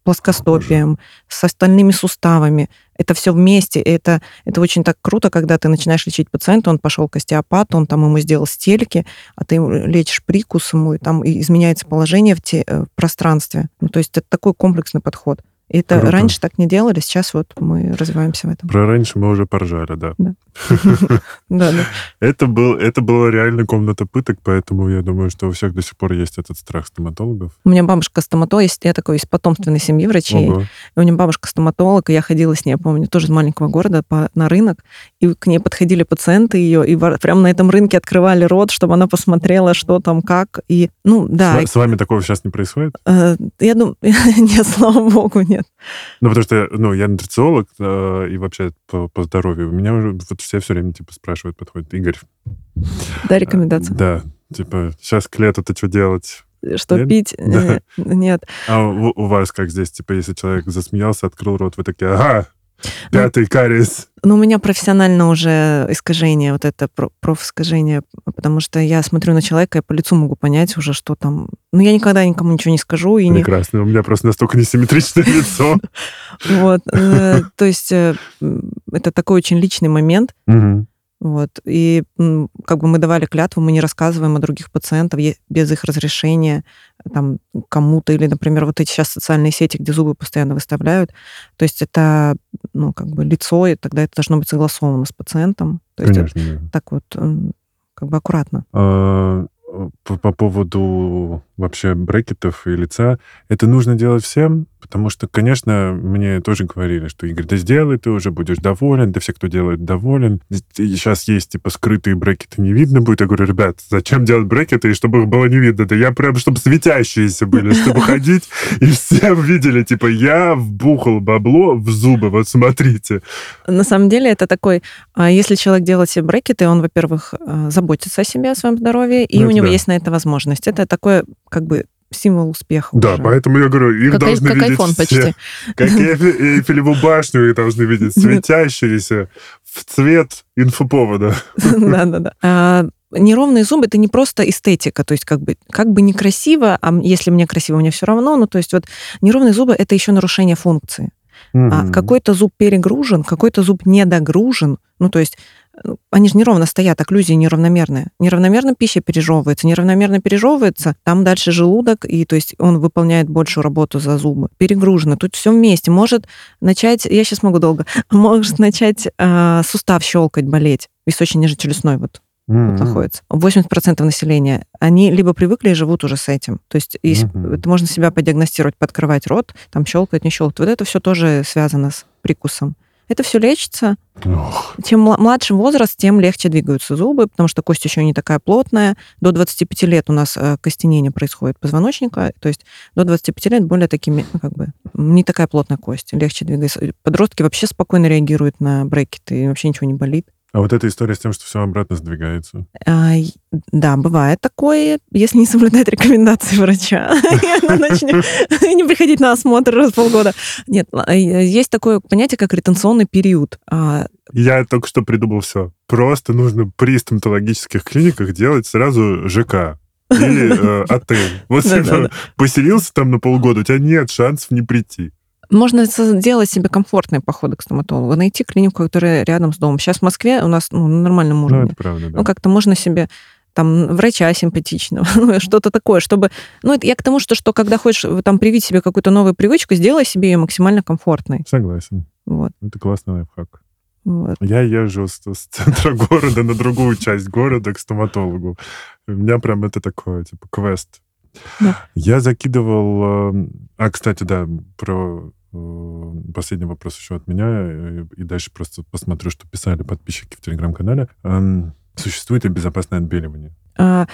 A: плоскостопием, с остальными суставами. Это все вместе. Это, это очень так круто, когда ты начинаешь лечить пациента, он пошел к остеопату, он там ему сделал стельки, а ты лечишь прикус ему, и там изменяется положение в, те, э, в пространстве. Ну, то есть это такой комплексный подход. Это Круто. раньше так не делали, сейчас вот мы развиваемся в этом.
B: Про раньше мы уже поржали, да. *laughs* Да, да. Это, был, это была реально комната пыток, поэтому я думаю, что у всех до сих пор есть этот страх стоматологов.
A: У меня бабушка стоматолог, я такой из потомственной семьи врачей. У меня бабушка стоматолог, и я ходила с ней, я помню, тоже из маленького города на рынок, и к ней подходили пациенты ее, и прямо на этом рынке открывали рот, чтобы она посмотрела, что там, как. И, ну, да.
B: С, с вами такого сейчас не происходит?
A: Э, я думаю, *laughs* нет, слава богу, нет.
B: Ну, потому что, ну, я нутрициолог, э, и вообще по, по здоровью. У меня уже вот все все время, типа, спрашивают, подходят, Игорь.
A: Да, рекомендация.
B: Да, типа, сейчас к лету-то что делать?
A: Что нет? пить? *laughs* Да. Нет.
B: А у, у вас как здесь? Типа, если человек засмеялся, открыл рот, вы такие, ага, Пятый ну, кариес.
A: Ну, у меня профессионально уже искажение, вот это профискажение, потому что я смотрю на человека, я по лицу могу понять уже, что там... Ну, я никогда никому ничего не скажу. И
B: Прекрасно,
A: не...
B: у меня просто настолько несимметричное *laughs* лицо.
A: Вот, э, то есть э, это такой очень личный момент. Вот. И как бы мы давали клятву, мы не рассказываем о других пациентах без их разрешения там кому-то, или, например, вот эти сейчас социальные сети, где зубы постоянно выставляют. То есть это, ну, как бы лицо, и тогда это должно быть согласовано с пациентом. То есть Конечно, это, да. так вот, как бы аккуратно.
B: А, по, по поводу вообще брекетов и лица, это нужно делать всем? Потому что, конечно, мне тоже говорили, что, Игорь, да сделай, ты уже будешь доволен, да все, кто делает, доволен. Сейчас есть, типа, скрытые брекеты, не видно будет. Я говорю, ребят, зачем делать брекеты, и чтобы их было не видно? Да я прям, чтобы светящиеся были, чтобы *laughs* ходить, и все видели, типа, я вбухал бабло в зубы, вот смотрите.
A: На самом деле это такой, а, если человек делает себе брекеты, он, во-первых, а, заботится о себе, о своем здоровье, и ну, у него да. есть на это возможность. Это такое, как бы, символ успеха.
B: Да, уже. поэтому я говорю, их как должны как видеть iPhone все. почти. *laughs* Как Эйфелеву башню их должны видеть, *laughs* светящиеся в цвет инфоповода. *laughs*
A: Да-да-да. А, неровные зубы это не просто эстетика, то есть как бы как бы некрасиво, а если мне красиво, мне все равно. Ну то есть вот неровные зубы это еще нарушение функции. Mm-hmm. А какой-то зуб перегружен, какой-то зуб недогружен. Ну то есть они же неровно стоят, окклюзии неравномерные. Неравномерно пища пережевывается, неравномерно пережевывается, там дальше желудок, и то есть он выполняет большую работу за зубы. Перегружено. Тут все вместе. Может начать, я сейчас могу долго, *laughs* может начать э, сустав щелкать, болеть. Височно-нижечелюстной вот mm-hmm. вот находится. 80% населения, они либо привыкли и живут уже с этим. То есть mm-hmm. это можно себя подиагностировать, подкрывать рот, там щелкает, не щелкает. Вот это все тоже связано с прикусом. Это все лечится. Ох. Чем младше возраст, тем легче двигаются зубы, потому что кость еще не такая плотная. До 25 лет у нас э, костенение происходит позвоночника, то есть до 25 лет более такими, ну, как бы, не такая плотная кость, легче двигается. Подростки вообще спокойно реагируют на брекеты, вообще ничего не болит.
B: А вот эта история с тем, что все обратно сдвигается.
A: А, да, бывает такое, если не соблюдать рекомендации врача. *laughs* *laughs* Не приходить на осмотр раз в полгода. Нет, а, есть такое понятие, как ретенционный период. А,
B: Я только что придумал все. Просто нужно при стоматологических клиниках делать сразу ЖК или э, *laughs* отель. Вот поселился там на полгода, у тебя нет шансов не прийти.
A: Можно сделать себе комфортные походы к стоматологу, найти клинику, которая рядом с домом. Сейчас в Москве у нас ну, на нормальном уровне. Ну, это правда, да. Ну, как-то можно себе там врача симпатичного, ну, *laughs* что-то такое, чтобы... Ну, это я к тому, что, что когда хочешь там привить себе какую-то новую привычку, сделай себе ее максимально комфортной.
B: Согласен. Вот. Это классный лайфхак. Вот. Я езжу с, с центра *laughs* города на другую часть города к стоматологу. У меня прям это такое, типа, квест. Да. Я закидывал... Эм, а, кстати, да, про э, последний вопрос еще от меня, э, и дальше просто посмотрю, что писали подписчики в Телеграм-канале. Эм, существует ли безопасное отбеливание?
A: А,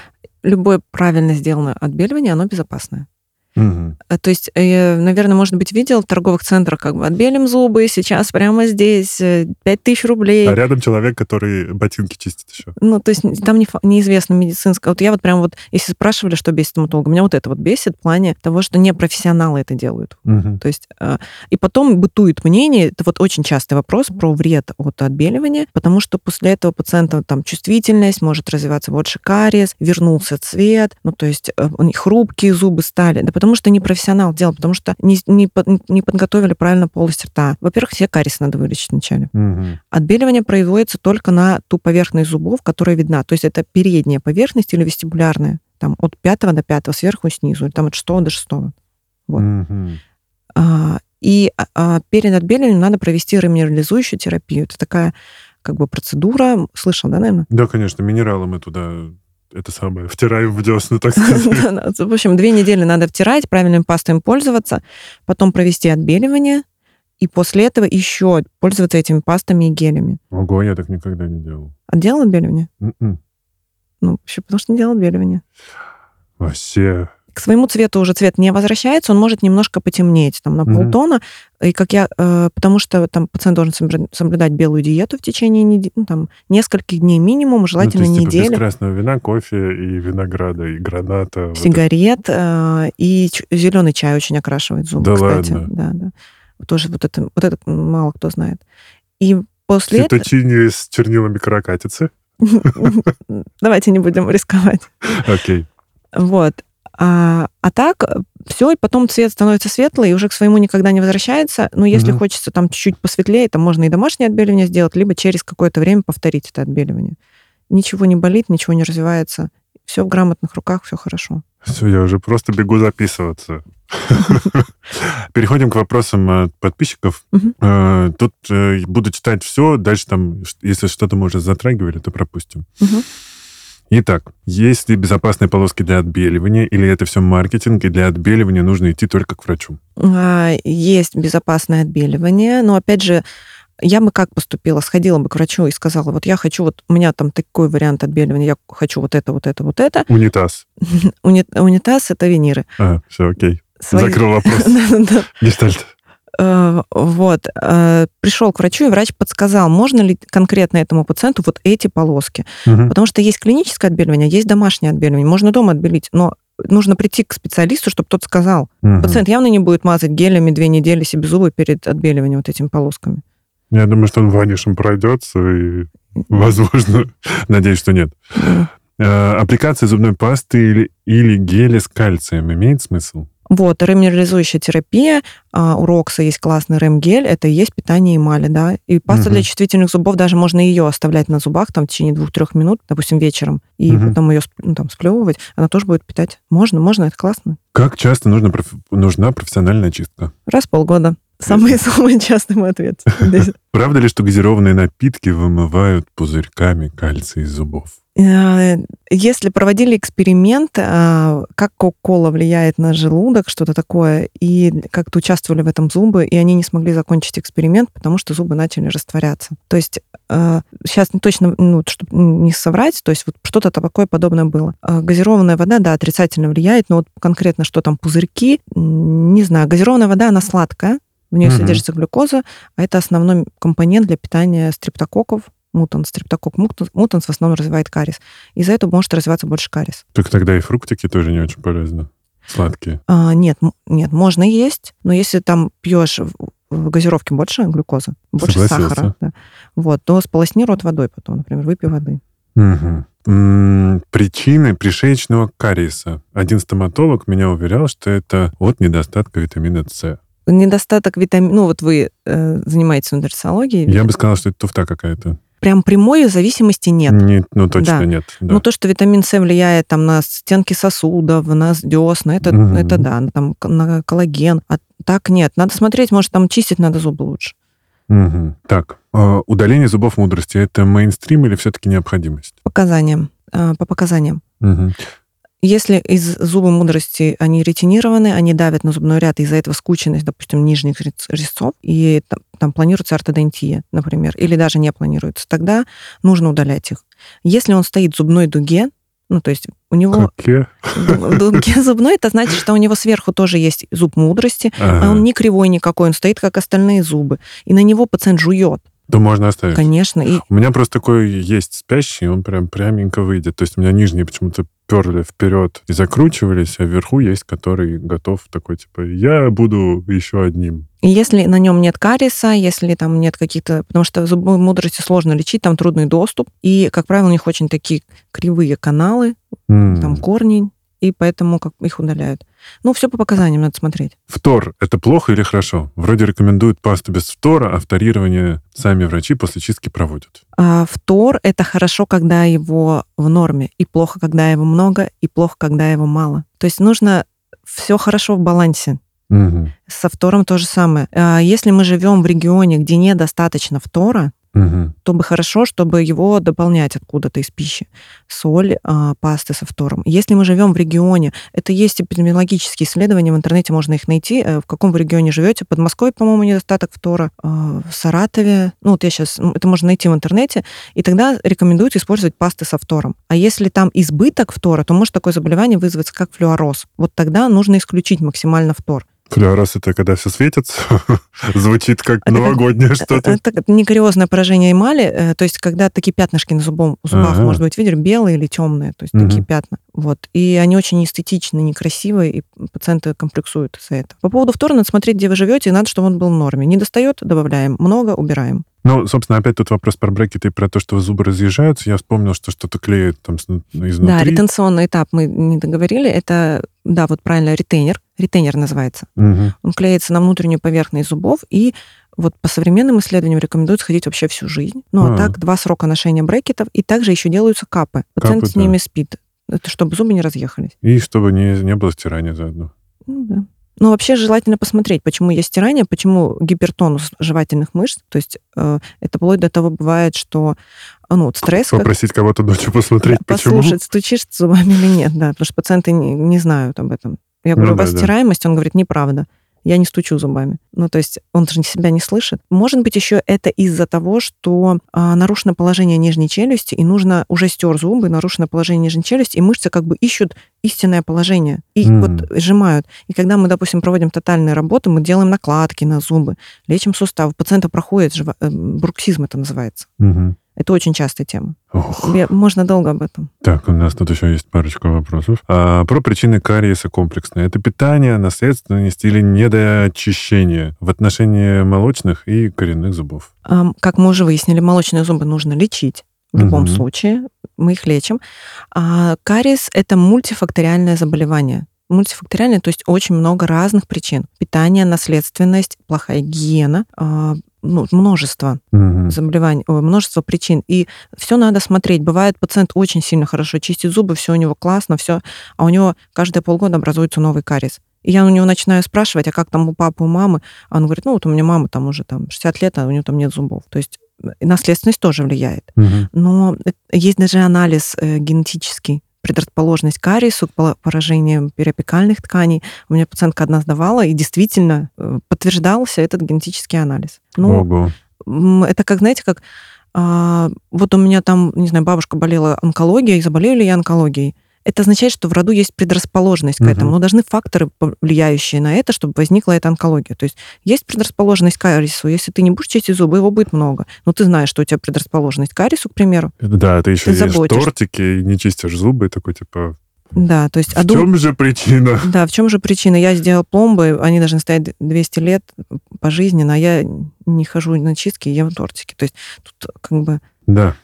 A: любое правильно сделанное отбеливание, оно безопасное. Угу. То есть, э, наверное, может быть, видел в торговых центрах, как бы отбелим зубы, сейчас прямо здесь 5 тысяч рублей.
B: А рядом человек, который ботинки чистит еще.
A: Ну, то есть там не, неизвестно медицинское. Вот я вот прям вот, если спрашивали, что бесит стоматолога, меня вот это вот бесит в плане того, что не профессионалы это делают. Угу. То есть, и потом бытует мнение, это вот очень частый вопрос про вред от отбеливания, потому что после этого пациента там чувствительность, может развиваться больше кариес, вернулся цвет, ну, то есть э, хрупкие зубы стали, да потому что не профессионал делал, потому что не, не, не подготовили правильно полость рта. Во-первых, все кариес надо вылечить вначале. Угу. Отбеливание производится только на ту поверхность зубов, которая видна. То есть это передняя поверхность или вестибулярная. Там от пятого до пятого, сверху и снизу, или там от шестого до шестого. Вот. Угу. А, и а, перед отбеливанием надо провести реминерализующую терапию. Это такая как бы процедура. Слышал, да, наверное?
B: Да, конечно. Минералы мы туда это самое, втираем в десны, так сказать.
A: В общем, две недели надо втирать, правильными пастами пользоваться, потом провести отбеливание, и после этого еще пользоваться этими пастами и гелями.
B: Ого, я так никогда не делал.
A: А делал отбеливание? Mm-mm. М-м. Ну, еще потому что не делал отбеливание.
B: Вообще,
A: к своему цвету уже цвет не возвращается, он может немножко потемнеть, там, на mm-hmm. полтона, и как я, э, потому что там пациент должен соблюдать белую диету в течение недели, ну, там, нескольких дней минимум, желательно ну, то есть, недели. Типа
B: без красного вина, кофе и винограда, и граната.
A: Сигарет, вот э, и ч- зеленый чай очень окрашивает зубы, да кстати. Ладно? Да, да. Тоже вот это, вот это мало кто знает. И после
B: Фиточини с чернилами каракатицы? *laughs*
A: Давайте не будем рисковать. *laughs*
B: Окей.
A: Вот. А, а так все, и потом цвет становится светлый, и уже к своему никогда не возвращается. Но если угу. хочется там чуть-чуть посветлее, то можно и домашнее отбеливание сделать, либо через какое-то время повторить это отбеливание. Ничего не болит, ничего не развивается. Все в грамотных руках, все хорошо.
B: Все, я уже просто бегу записываться. *laughs* Переходим к вопросам подписчиков. Э, тут э, буду читать все, дальше там, если что-то мы уже затрагивали, то пропустим. Итак, есть ли безопасные полоски для отбеливания, или это все маркетинг, и для отбеливания нужно идти только к врачу?
A: А, есть безопасное отбеливание, но, опять же, я бы как поступила? Сходила бы к врачу и сказала, вот я хочу, вот у меня там такой вариант отбеливания, я хочу вот это, вот это, вот это.
B: Унитаз. *laughs*
A: Унитаз — это виниры.
B: А, все, окей. Закрыл вопрос. *laughs* Гештальт.
A: Э, вот. Э, Пришел к врачу, и врач подсказал, можно ли конкретно этому пациенту вот эти полоски. Угу. Потому что есть клиническое отбеливание, есть домашнее отбеливание. Можно дома отбелить, но нужно прийти к специалисту, чтобы тот сказал. Угу. Пациент явно не будет мазать гелями две недели себе зубы перед отбеливанием вот этими полосками.
B: Я думаю, что он ванишем пройдется, и, возможно, *laughs* надеюсь, что нет. Э, аппликация зубной пасты или, или геля с кальцием имеет смысл?
A: Вот, реминерализующая терапия, а, у Рокса есть классный ремгель, это и есть питание эмали, да. И паста угу. для чувствительных зубов, даже можно ее оставлять на зубах там в течение двух-трех минут, допустим, вечером, и угу. потом ее ну, там сплевывать, она тоже будет питать. Можно, можно, это классно.
B: Как часто нужно, нужна профессиональная чистка?
A: Раз в полгода. Самый самый частый мой ответ.
B: Правда ли, что газированные напитки вымывают пузырьками кальций из зубов?
A: Э, если проводили эксперимент, а, как кока-кола влияет на желудок, что-то такое, и как-то участвовали в этом зубы, и они не смогли закончить эксперимент, потому что зубы начали растворяться. То есть сейчас э, не точно, ну, чтобы не соврать, то есть вот что-то такое подобное было. Газированная вода, да, отрицательно влияет, но вот конкретно что там пузырьки, не знаю. Газированная вода, она сладкая, в ней угу. содержится глюкоза, а это основной компонент для питания стрептококков, мутанс, стрептокок мутанс в основном развивает кариес. Из-за этого может развиваться больше кариес.
B: Так тогда и фруктики тоже не очень полезны. Сладкие.
A: А, нет, нет, можно есть, но если там пьешь в газировке больше глюкозы, больше Согласился. сахара, да, вот, то сполосни рот водой потом, например, выпей воды.
B: Угу. Причины пришеечного кариеса. Один стоматолог меня уверял, что это от недостатка витамина С
A: недостаток витамина... Ну, вот вы э, занимаетесь нутрисологией.
B: Я бы сказала, что это туфта какая-то.
A: Прям прямой зависимости нет.
B: нет ну, точно да. нет.
A: Да. Ну, то, что витамин С влияет там на стенки сосудов, на десна, это, угу. это да, там на коллаген. А так нет. Надо смотреть, может, там чистить надо зубы лучше.
B: Угу. Так, э, удаление зубов мудрости – это мейнстрим или все-таки необходимость?
A: Показаниям. Э, по показаниям.
B: Угу.
A: Если из зубы мудрости они ретинированы, они давят на зубной ряд, из-за этого скученность, допустим, нижних резцов, и там, там планируется ортодонтия, например, или даже не планируется, тогда нужно удалять их. Если он стоит в зубной дуге, ну, то есть у него...
B: Какие?
A: Дуге *laughs* зубной, это значит, что у него сверху тоже есть зуб мудрости, ага. а он не кривой никакой, он стоит, как остальные зубы. И на него пациент жует.
B: То можно оставить.
A: Конечно. И...
B: У меня просто такой есть спящий, он прям пряменько выйдет. То есть у меня нижние почему-то перли вперед и закручивались, а вверху есть, который готов такой, типа, я буду еще одним.
A: И если на нем нет кариеса, если там нет каких-то... Потому что зубной мудрости сложно лечить, там трудный доступ. И, как правило, у них очень такие кривые каналы, mm. там корни, и поэтому как их удаляют. Ну, все по показаниям надо смотреть.
B: Фтор — это плохо или хорошо? Вроде рекомендуют пасту без фтора, а фторирование сами врачи после чистки проводят.
A: А фтор — это хорошо, когда его в норме, и плохо, когда его много, и плохо, когда его мало. То есть нужно все хорошо в балансе.
B: Угу.
A: Со фтором то же самое. А если мы живем в регионе, где недостаточно фтора,
B: угу.
A: то бы хорошо, чтобы его дополнять откуда-то из пищи. Соль, а, пасты со фтором. Если мы живем в регионе, это есть эпидемиологические исследования, в интернете можно их найти, э, в каком вы регионе живете. Под Москвой, по-моему, недостаток фтора. А, в Саратове, ну вот я сейчас, это можно найти в интернете, и тогда рекомендуют использовать пасты со фтором. А если там избыток фтора, то может такое заболевание вызваться как флюороз. Вот тогда нужно исключить максимально фтор.
B: Флюорос это когда все светится, *laughs* звучит как это новогоднее как, *laughs* что-то.
A: Это, это некариозное поражение эмали, э, то есть когда такие пятнышки на зубом, зубах, ага. может быть, видели, белые или темные, то есть угу. такие пятна. Вот. И они очень эстетичные, некрасивые, и пациенты комплексуют из-за этого. По поводу второго надо смотреть, где вы живете, и надо, чтобы он был в норме. Не достает, добавляем. Много, убираем.
B: Ну, собственно, опять тут вопрос про брекеты и про то, что зубы разъезжаются. Я вспомнил, что что-то клеит там изнутри.
A: Да, ретенционный этап мы не договорили. Это, да, вот правильно, ретейнер. Ретейнер называется.
B: Угу.
A: Он клеится на внутреннюю поверхность зубов, и вот по современным исследованиям рекомендуют ходить вообще всю жизнь. Ну, а, а так, два срока ношения брекетов, и также еще делаются капы. Пациент капы, с ними да. спит. Это чтобы зубы не разъехались.
B: И чтобы не, не было стирания заодно.
A: Ну, да. Но вообще желательно посмотреть, почему есть стирание, почему гипертонус жевательных мышц. То есть э, это вплоть до того бывает, что ну, вот стресс...
B: Попросить кого-то ночью посмотреть,
A: да,
B: почему.
A: Послушать, стучишь зубами или нет, да, потому что пациенты не, не знают об этом. Я говорю,
B: Ну
A: у вас
B: да, да.
A: стираемость? Он говорит, неправда. Я не стучу зубами. Ну, то есть он же себя не слышит. Может быть, еще это из-за того, что а, нарушено положение нижней челюсти, и нужно уже стер зубы, нарушено положение нижней челюсти, и мышцы как бы ищут истинное положение. И
B: М.
A: вот сжимают. И когда мы, допустим, проводим тотальную работу, мы делаем накладки на зубы, лечим суставы. У пациента проходит жива- э, бруксизм, это называется.
B: Мгм.
A: Это очень частая тема.
B: Ох.
A: Можно долго об этом.
B: Так, у нас тут еще есть парочка вопросов. А, про причины кариеса комплексные. Это питание, наследственность или недоочищение в отношении молочных и коренных зубов?
A: Ам, Как мы уже выяснили, молочные зубы нужно лечить. В любом
B: Мгм.
A: случае мы их лечим. А кариес – это мультифакториальное заболевание. Мультифакториальное, то есть очень много разных причин. Питание, наследственность, плохая гигиена, а, ну, множество
B: Мгм.
A: заболеваний, множество причин. И все надо смотреть. Бывает, пациент очень сильно хорошо чистит зубы, все у него классно, все, а у него каждые полгода образуется новый кариес. И я у него начинаю спрашивать, а как там у папы, у мамы? А он говорит, ну вот у меня мама там уже там 60 лет, а у нее там нет зубов. То есть э, наследственность тоже влияет.
B: Мгм.
A: Но э, есть даже анализ э, генетический, предрасположенность к кариесу, к поражению периапикальных тканей. У меня пациентка одна сдавала, и действительно э, подтверждался этот генетический анализ. Ну,
B: Ого.
A: Это как, знаете, как а, вот у меня там, не знаю, бабушка болела онкологией, заболели ли я онкологией. Это означает, что в роду есть предрасположенность к
B: Мгм.
A: этому, но должны факторы, влияющие на это, чтобы возникла эта онкология. То есть есть предрасположенность к кариесу. Если ты не будешь чистить зубы, его будет много. Но ты знаешь, что у тебя предрасположенность к кариесу, к примеру.
B: Да, ты еще
A: Ты
B: ешь тортики и не чистишь зубы, и такой типа,
A: Да, то есть...
B: в
A: а дум-
B: чем же причина?
A: Да, в чем же причина? Я сделал пломбы, они должны стоять 200 лет пожизненно, а я не хожу на чистки, ем тортики. То есть тут как бы
B: Да,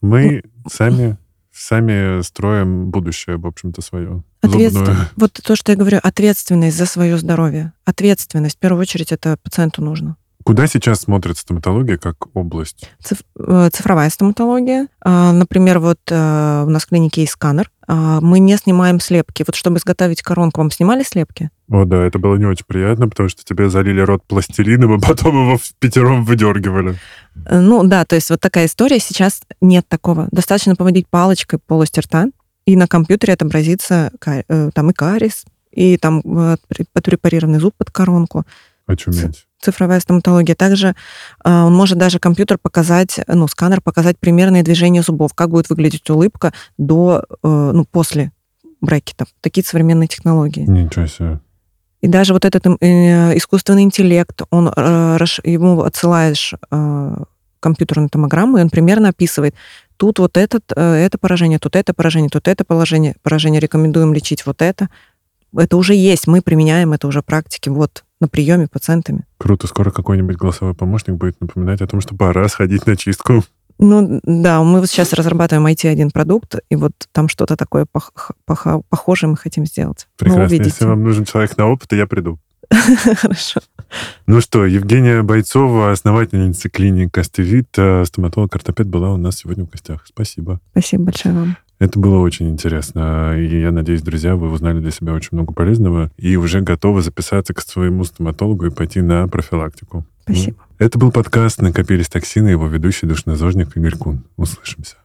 B: мы сами, сами строим будущее, в общем-то, свое.
A: Ответственность. *laughs* Вот то, что я говорю, ответственность за свое здоровье. Ответственность, в первую очередь, это пациенту нужно.
B: Куда сейчас смотрит стоматология как область?
A: Циф- э, Цифровая стоматология. А, Например, вот э, у нас в клинике есть сканер. А, Мы не снимаем слепки. Вот чтобы изготовить коронку, вам снимали слепки?
B: О, да, это было не очень приятно, потому что тебе залили рот пластилином, и потом его в пятером выдергивали.
A: Э, Ну да, то есть вот такая история. Сейчас нет такого. Достаточно поводить палочкой по полости рта, и на компьютере отобразится э, там и кариес, и там э, отпрепарированный зуб под коронку.
B: Очуметь.
A: цифровая стоматология. Также он может даже компьютер показать, ну, сканер показать примерные движения зубов, как будет выглядеть улыбка до, ну, после брекетов. Такие современные технологии.
B: Ничего себе.
A: И даже вот этот э, искусственный интеллект, он э, ему отсылаешь э, компьютерную томограмму, и он примерно описывает, тут вот этот, это поражение, тут это поражение, тут это положение, поражение, рекомендуем лечить вот это. Это уже есть, мы применяем это уже в практике, вот, на приеме пациентами.
B: Круто, скоро какой-нибудь голосовой помощник будет напоминать о том, что пора сходить на чистку.
A: Ну да, мы вот сейчас разрабатываем IT-1 продукт, и вот там что-то такое пох- пох- похожее мы хотим сделать. Ну,
B: Прекрасно. Если вам нужен человек на опыт, я приду. *laughs*
A: Хорошо.
B: Ну что, Евгения Бойцова, основательница клиники Астевит, стоматолог-ортопед, была у нас сегодня в гостях. Спасибо.
A: Спасибо большое вам.
B: Это было очень интересно. И я надеюсь, друзья, вы узнали для себя очень много полезного и уже готовы записаться к своему стоматологу и пойти на профилактику.
A: Спасибо.
B: Это был подкаст «Накопились токсины», его ведущий душнозожник Игорь Кун. Услышимся.